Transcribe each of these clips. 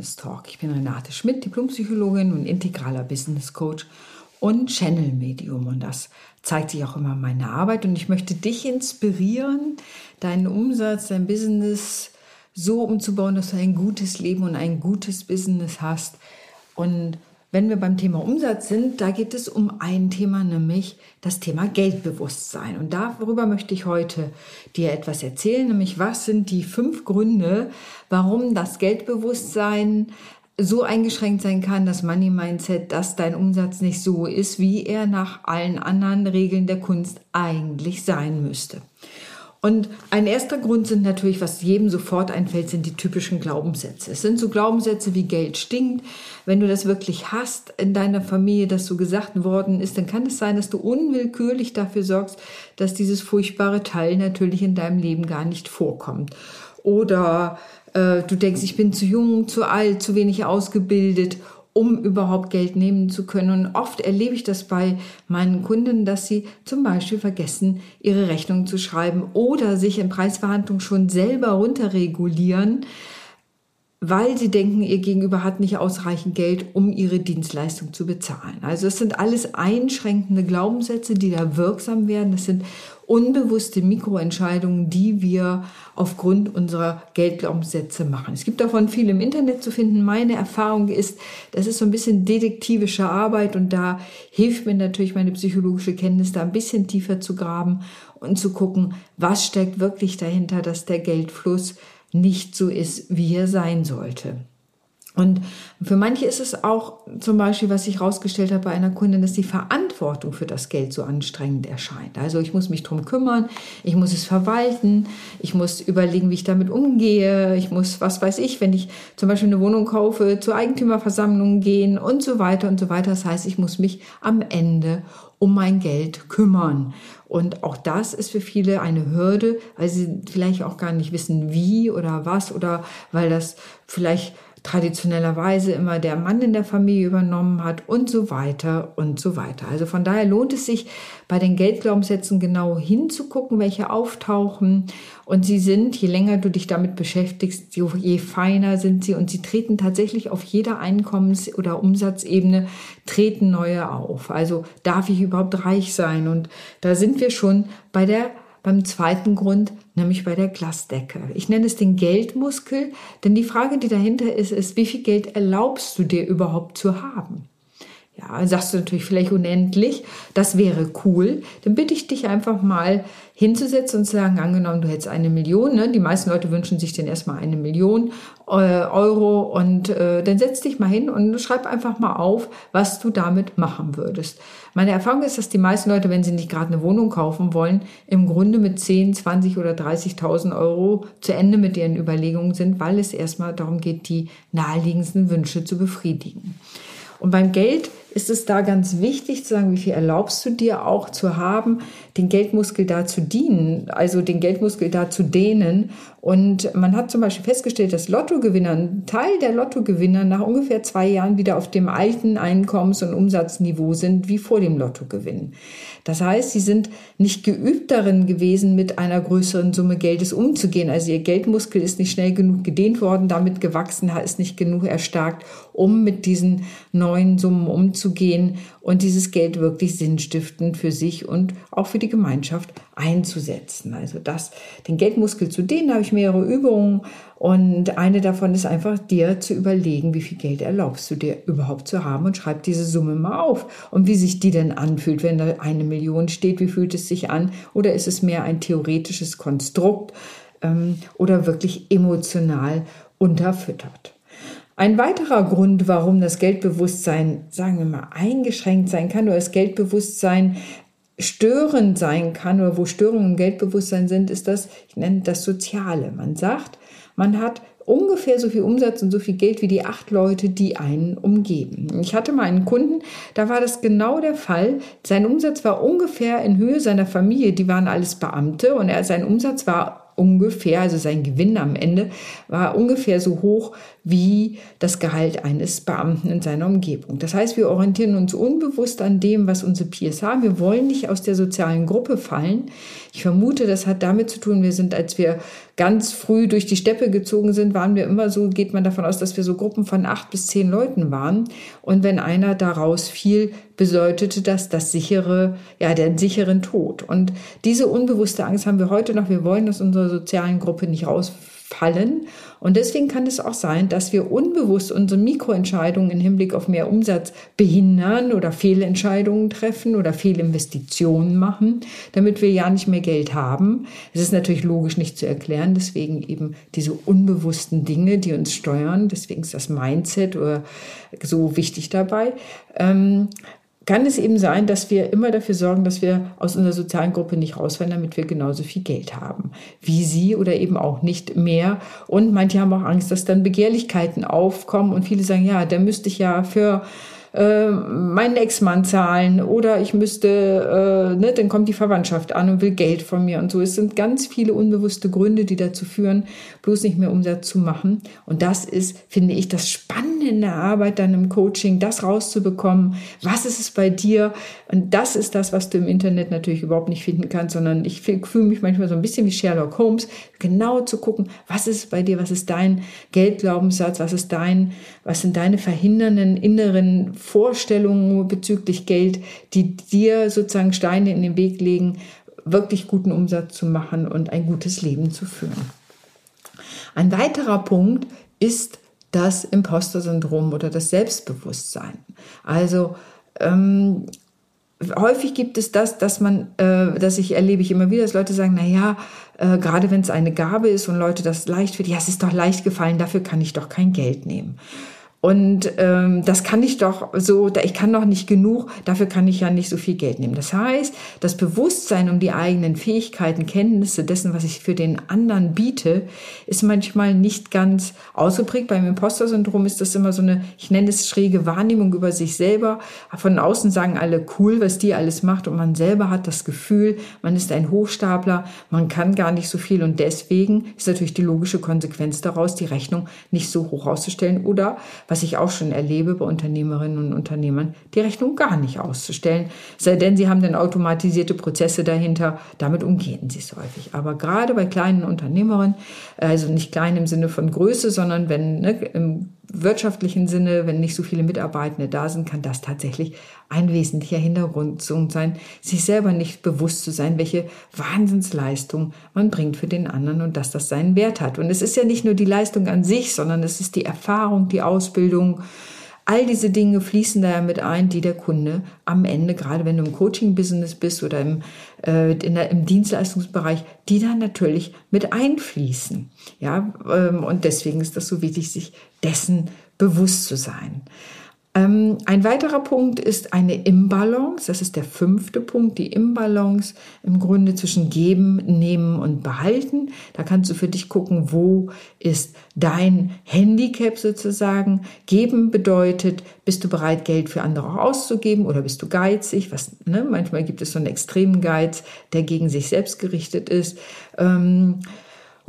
Business Talk. Ich bin Renate Schmidt, Diplompsychologin und integraler Business Coach und Channel Medium. Und das zeigt sich auch immer in meiner Arbeit. Und ich möchte dich inspirieren, deinen Umsatz, dein Business so umzubauen, dass du ein gutes Leben und ein gutes Business hast. Und wenn wir beim Thema Umsatz sind, da geht es um ein Thema, nämlich das Thema Geldbewusstsein. Und darüber möchte ich heute dir etwas erzählen, nämlich was sind die fünf Gründe, warum das Geldbewusstsein so eingeschränkt sein kann, das Money Mindset, dass dein Umsatz nicht so ist, wie er nach allen anderen Regeln der Kunst eigentlich sein müsste. Und ein erster Grund sind natürlich, was jedem sofort einfällt, sind die typischen Glaubenssätze. Es sind so Glaubenssätze wie Geld stinkt. Wenn du das wirklich hast in deiner Familie, dass so gesagt worden ist, dann kann es sein, dass du unwillkürlich dafür sorgst, dass dieses furchtbare Teil natürlich in deinem Leben gar nicht vorkommt. Oder äh, du denkst, ich bin zu jung, zu alt, zu wenig ausgebildet um überhaupt Geld nehmen zu können. Und oft erlebe ich das bei meinen Kunden, dass sie zum Beispiel vergessen, ihre Rechnung zu schreiben oder sich in Preisverhandlungen schon selber runterregulieren, weil sie denken, ihr Gegenüber hat nicht ausreichend Geld, um ihre Dienstleistung zu bezahlen. Also es sind alles einschränkende Glaubenssätze, die da wirksam werden. Das sind unbewusste Mikroentscheidungen, die wir aufgrund unserer Geldglaubenssätze machen. Es gibt davon viel im Internet zu finden. Meine Erfahrung ist, das ist so ein bisschen detektivische Arbeit und da hilft mir natürlich meine psychologische Kenntnis, da ein bisschen tiefer zu graben und zu gucken, was steckt wirklich dahinter, dass der Geldfluss nicht so ist, wie er sein sollte. Und für manche ist es auch zum Beispiel, was ich herausgestellt habe bei einer Kundin, dass die Verantwortung für das Geld so anstrengend erscheint. Also ich muss mich drum kümmern, ich muss es verwalten, ich muss überlegen, wie ich damit umgehe, ich muss, was weiß ich, wenn ich zum Beispiel eine Wohnung kaufe, zur Eigentümerversammlung gehen und so weiter und so weiter. Das heißt, ich muss mich am Ende um mein Geld kümmern. Und auch das ist für viele eine Hürde, weil sie vielleicht auch gar nicht wissen, wie oder was oder weil das vielleicht traditionellerweise immer der Mann in der Familie übernommen hat und so weiter und so weiter. Also von daher lohnt es sich, bei den Geldglaubenssätzen genau hinzugucken, welche auftauchen. Und sie sind, je länger du dich damit beschäftigst, je feiner sind sie und sie treten tatsächlich auf jeder Einkommens- oder Umsatzebene, treten neue auf. Also darf ich überhaupt reich sein? Und da sind wir schon bei der beim zweiten Grund, nämlich bei der Glasdecke. Ich nenne es den Geldmuskel, denn die Frage, die dahinter ist, ist, wie viel Geld erlaubst du dir überhaupt zu haben? Ja, sagst du natürlich vielleicht unendlich, das wäre cool. Dann bitte ich dich einfach mal hinzusetzen und zu sagen, angenommen, du hättest eine Million, ne? die meisten Leute wünschen sich dann erstmal eine Million äh, Euro und äh, dann setz dich mal hin und schreib einfach mal auf, was du damit machen würdest. Meine Erfahrung ist, dass die meisten Leute, wenn sie nicht gerade eine Wohnung kaufen wollen, im Grunde mit 10, 20 oder 30.000 Euro zu Ende mit ihren Überlegungen sind, weil es erstmal darum geht, die naheliegendsten Wünsche zu befriedigen. Und beim Geld ist es da ganz wichtig zu sagen, wie viel erlaubst du dir auch zu haben, den Geldmuskel da zu dienen, also den Geldmuskel da zu dehnen. Und man hat zum Beispiel festgestellt, dass Lottogewinner, ein Teil der Lottogewinner nach ungefähr zwei Jahren wieder auf dem alten Einkommens- und Umsatzniveau sind wie vor dem Lottogewinn. Das heißt, sie sind nicht geübt darin gewesen, mit einer größeren Summe Geldes umzugehen. Also ihr Geldmuskel ist nicht schnell genug gedehnt worden, damit gewachsen, ist nicht genug erstarkt, um mit diesen neuen Summen umzugehen und dieses Geld wirklich sinnstiftend für sich und auch für die Gemeinschaft einzusetzen. Also das, den Geldmuskel zu dehnen, habe ich mehrere Übungen und eine davon ist einfach dir zu überlegen, wie viel Geld erlaubst du dir überhaupt zu haben und schreib diese Summe mal auf und wie sich die denn anfühlt, wenn da eine Million steht, wie fühlt es sich an oder ist es mehr ein theoretisches Konstrukt ähm, oder wirklich emotional unterfüttert. Ein weiterer Grund, warum das Geldbewusstsein, sagen wir mal, eingeschränkt sein kann oder das Geldbewusstsein störend sein kann oder wo Störungen im Geldbewusstsein sind, ist das, ich nenne das Soziale. Man sagt, man hat ungefähr so viel Umsatz und so viel Geld wie die acht Leute, die einen umgeben. Ich hatte mal einen Kunden, da war das genau der Fall. Sein Umsatz war ungefähr in Höhe seiner Familie, die waren alles Beamte und er, sein Umsatz war ungefähr, also sein Gewinn am Ende war ungefähr so hoch wie das Gehalt eines Beamten in seiner Umgebung. Das heißt, wir orientieren uns unbewusst an dem, was unsere Peers haben. Wir wollen nicht aus der sozialen Gruppe fallen. Ich vermute, das hat damit zu tun, wir sind, als wir ganz früh durch die Steppe gezogen sind, waren wir immer so, geht man davon aus, dass wir so Gruppen von acht bis zehn Leuten waren. Und wenn einer daraus fiel, bedeutete das das sichere, ja, den sicheren Tod. Und diese unbewusste Angst haben wir heute noch. Wir wollen aus unserer sozialen Gruppe nicht rausfallen. Und deswegen kann es auch sein, dass wir unbewusst unsere Mikroentscheidungen im Hinblick auf mehr Umsatz behindern oder Fehlentscheidungen treffen oder Fehlinvestitionen machen, damit wir ja nicht mehr Geld haben. Es ist natürlich logisch nicht zu erklären, deswegen eben diese unbewussten Dinge, die uns steuern. Deswegen ist das Mindset oder so wichtig dabei. Ähm, kann es eben sein, dass wir immer dafür sorgen, dass wir aus unserer sozialen Gruppe nicht rausfallen, damit wir genauso viel Geld haben wie sie oder eben auch nicht mehr. Und manche haben auch Angst, dass dann Begehrlichkeiten aufkommen und viele sagen, ja, da müsste ich ja für äh, meinen Ex-Mann zahlen oder ich müsste, äh, ne, dann kommt die Verwandtschaft an und will Geld von mir und so. Es sind ganz viele unbewusste Gründe, die dazu führen, bloß nicht mehr Umsatz zu machen. Und das ist, finde ich, das Spannende in der Arbeit dann im Coaching, das rauszubekommen. Was ist es bei dir? Und das ist das, was du im Internet natürlich überhaupt nicht finden kannst, sondern ich fühle mich manchmal so ein bisschen wie Sherlock Holmes, genau zu gucken, was ist bei dir, was ist dein Geldglaubenssatz, was ist dein, was sind deine verhindernden inneren Vorstellungen bezüglich Geld, die dir sozusagen Steine in den Weg legen, wirklich guten Umsatz zu machen und ein gutes Leben zu führen. Ein weiterer Punkt ist das Imposter-Syndrom oder das Selbstbewusstsein. Also ähm, häufig gibt es das, dass man, äh, dass ich erlebe ich immer wieder, dass Leute sagen, na ja, äh, gerade wenn es eine Gabe ist und Leute das leicht wird, ja, es ist doch leicht gefallen, dafür kann ich doch kein Geld nehmen. Und ähm, das kann ich doch so, ich kann doch nicht genug, dafür kann ich ja nicht so viel Geld nehmen. Das heißt, das Bewusstsein um die eigenen Fähigkeiten, Kenntnisse dessen, was ich für den anderen biete, ist manchmal nicht ganz ausgeprägt. Beim Imposter-Syndrom ist das immer so eine, ich nenne es schräge Wahrnehmung über sich selber. Von außen sagen alle cool, was die alles macht und man selber hat das Gefühl, man ist ein Hochstapler, man kann gar nicht so viel und deswegen ist natürlich die logische Konsequenz daraus, die Rechnung nicht so hoch auszustellen oder was ich auch schon erlebe bei Unternehmerinnen und Unternehmern, die Rechnung gar nicht auszustellen. Sei denn, sie haben dann automatisierte Prozesse dahinter. Damit umgehen sie es häufig. Aber gerade bei kleinen Unternehmerinnen, also nicht klein im Sinne von Größe, sondern wenn ne, im wirtschaftlichen Sinne, wenn nicht so viele Mitarbeitende da sind, kann das tatsächlich ein wesentlicher Hintergrund sein, sich selber nicht bewusst zu sein, welche Wahnsinnsleistung man bringt für den anderen und dass das seinen Wert hat. Und es ist ja nicht nur die Leistung an sich, sondern es ist die Erfahrung, die Ausbildung, All diese Dinge fließen da ja mit ein, die der Kunde am Ende, gerade wenn du im Coaching-Business bist oder im, äh, der, im Dienstleistungsbereich, die dann natürlich mit einfließen. Ja, ähm, und deswegen ist das so wichtig, sich dessen bewusst zu sein. Ähm, ein weiterer Punkt ist eine Imbalance. Das ist der fünfte Punkt, die Imbalance im Grunde zwischen Geben, Nehmen und Behalten. Da kannst du für dich gucken, wo ist dein Handicap sozusagen. Geben bedeutet, bist du bereit, Geld für andere auszugeben oder bist du geizig? Was, ne? Manchmal gibt es so einen extremen Geiz, der gegen sich selbst gerichtet ist. Ähm,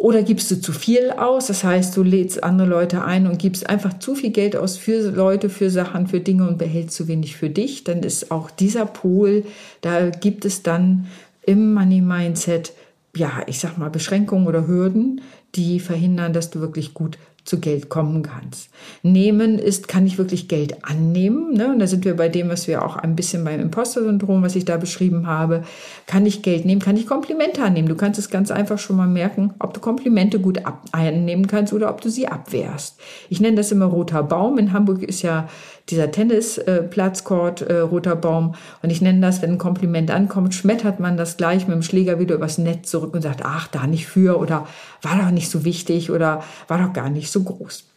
oder gibst du zu viel aus? Das heißt, du lädst andere Leute ein und gibst einfach zu viel Geld aus für Leute, für Sachen, für Dinge und behältst zu wenig für dich. Dann ist auch dieser Pol, da gibt es dann im Money Mindset, ja, ich sag mal, Beschränkungen oder Hürden, die verhindern, dass du wirklich gut zu Geld kommen kannst. Nehmen ist, kann ich wirklich Geld annehmen? Ne? Und da sind wir bei dem, was wir auch ein bisschen beim Imposter-Syndrom, was ich da beschrieben habe. Kann ich Geld nehmen? Kann ich Komplimente annehmen? Du kannst es ganz einfach schon mal merken, ob du Komplimente gut annehmen kannst oder ob du sie abwehrst. Ich nenne das immer roter Baum. In Hamburg ist ja dieser Tennisplatzcourt äh, roter Baum. Und ich nenne das, wenn ein Kompliment ankommt, schmettert man das gleich mit dem Schläger wieder übers Netz zurück und sagt, ach, da nicht für oder war doch nicht so wichtig oder war doch gar nicht so groß.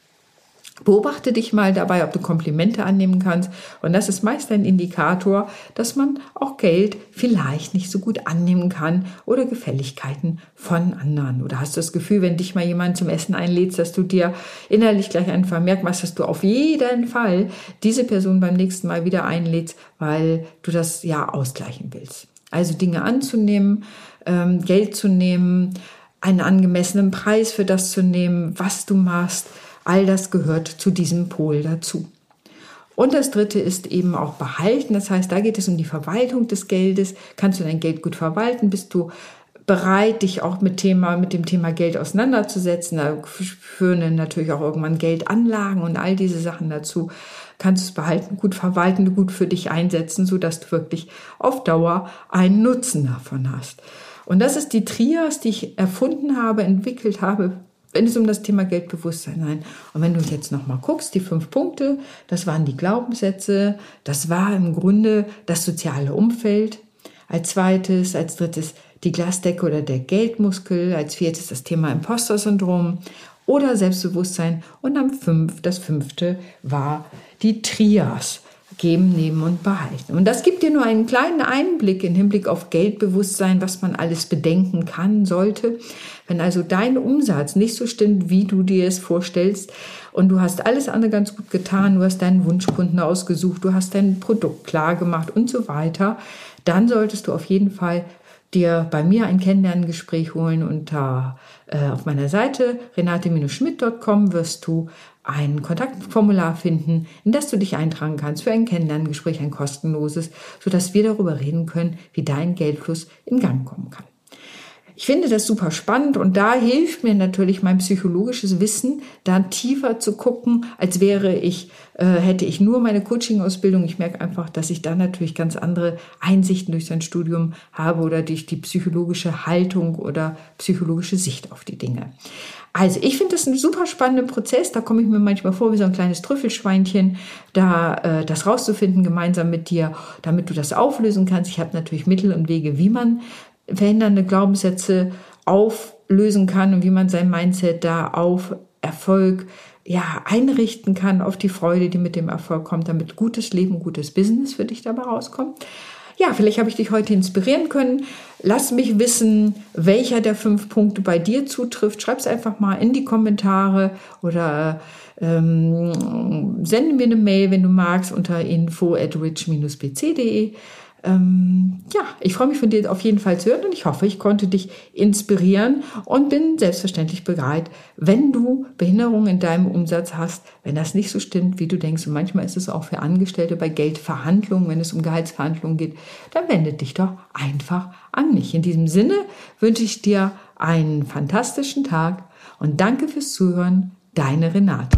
Beobachte dich mal dabei, ob du Komplimente annehmen kannst. Und das ist meist ein Indikator, dass man auch Geld vielleicht nicht so gut annehmen kann oder Gefälligkeiten von anderen. Oder hast du das Gefühl, wenn dich mal jemand zum Essen einlädst, dass du dir innerlich gleich einen Vermerk machst, dass du auf jeden Fall diese Person beim nächsten Mal wieder einlädst, weil du das ja ausgleichen willst. Also Dinge anzunehmen, ähm, Geld zu nehmen, einen angemessenen Preis für das zu nehmen, was du machst. All das gehört zu diesem Pol dazu. Und das dritte ist eben auch behalten. Das heißt, da geht es um die Verwaltung des Geldes. Kannst du dein Geld gut verwalten? Bist du bereit, dich auch mit Thema, mit dem Thema Geld auseinanderzusetzen. Da führen natürlich auch irgendwann Geldanlagen und all diese Sachen dazu. Kannst du es behalten, gut verwalten, gut für dich einsetzen, so dass du wirklich auf Dauer einen Nutzen davon hast. Und das ist die Trias, die ich erfunden habe, entwickelt habe, wenn es um das Thema Geldbewusstsein geht. Und wenn du jetzt nochmal guckst, die fünf Punkte, das waren die Glaubenssätze, das war im Grunde das soziale Umfeld. Als zweites, als drittes die Glasdecke oder der Geldmuskel, als viertes das Thema Imposter-Syndrom oder Selbstbewusstsein und am fünf, das fünfte war die Trias geben, nehmen und behalten. Und das gibt dir nur einen kleinen Einblick im Hinblick auf Geldbewusstsein, was man alles bedenken kann, sollte. Wenn also dein Umsatz nicht so stimmt, wie du dir es vorstellst, und du hast alles andere ganz gut getan, du hast deinen Wunschkunden ausgesucht, du hast dein Produkt klar gemacht und so weiter, dann solltest du auf jeden Fall dir bei mir ein Kennenlerngespräch holen unter äh, auf meiner Seite renate-schmidt.com wirst du ein Kontaktformular finden, in das du dich eintragen kannst für ein Kennenlerngespräch, ein kostenloses, sodass wir darüber reden können, wie dein Geldfluss in Gang kommen kann. Ich finde das super spannend und da hilft mir natürlich mein psychologisches Wissen, da tiefer zu gucken, als wäre ich, äh, hätte ich nur meine Coaching-Ausbildung. Ich merke einfach, dass ich da natürlich ganz andere Einsichten durch sein Studium habe oder durch die psychologische Haltung oder psychologische Sicht auf die Dinge. Also ich finde das einen super spannenden Prozess. Da komme ich mir manchmal vor wie so ein kleines Trüffelschweinchen, da äh, das rauszufinden gemeinsam mit dir, damit du das auflösen kannst. Ich habe natürlich Mittel und Wege, wie man verhindernde Glaubenssätze auflösen kann und wie man sein Mindset da auf Erfolg ja, einrichten kann, auf die Freude, die mit dem Erfolg kommt, damit gutes Leben, gutes Business für dich dabei rauskommt ja, vielleicht habe ich dich heute inspirieren können. Lass mich wissen, welcher der fünf Punkte bei dir zutrifft. Schreib es einfach mal in die Kommentare oder ähm, sende mir eine Mail, wenn du magst, unter info at rich-pc.de. Ähm, ja, ich freue mich von dir auf jeden Fall zu hören und ich hoffe, ich konnte dich inspirieren und bin selbstverständlich bereit, wenn du Behinderungen in deinem Umsatz hast, wenn das nicht so stimmt, wie du denkst. Und manchmal ist es auch für Angestellte bei Geldverhandlungen, wenn es um Gehaltsverhandlungen geht, dann wende dich doch einfach an mich. In diesem Sinne wünsche ich dir einen fantastischen Tag und danke fürs Zuhören. Deine Renate.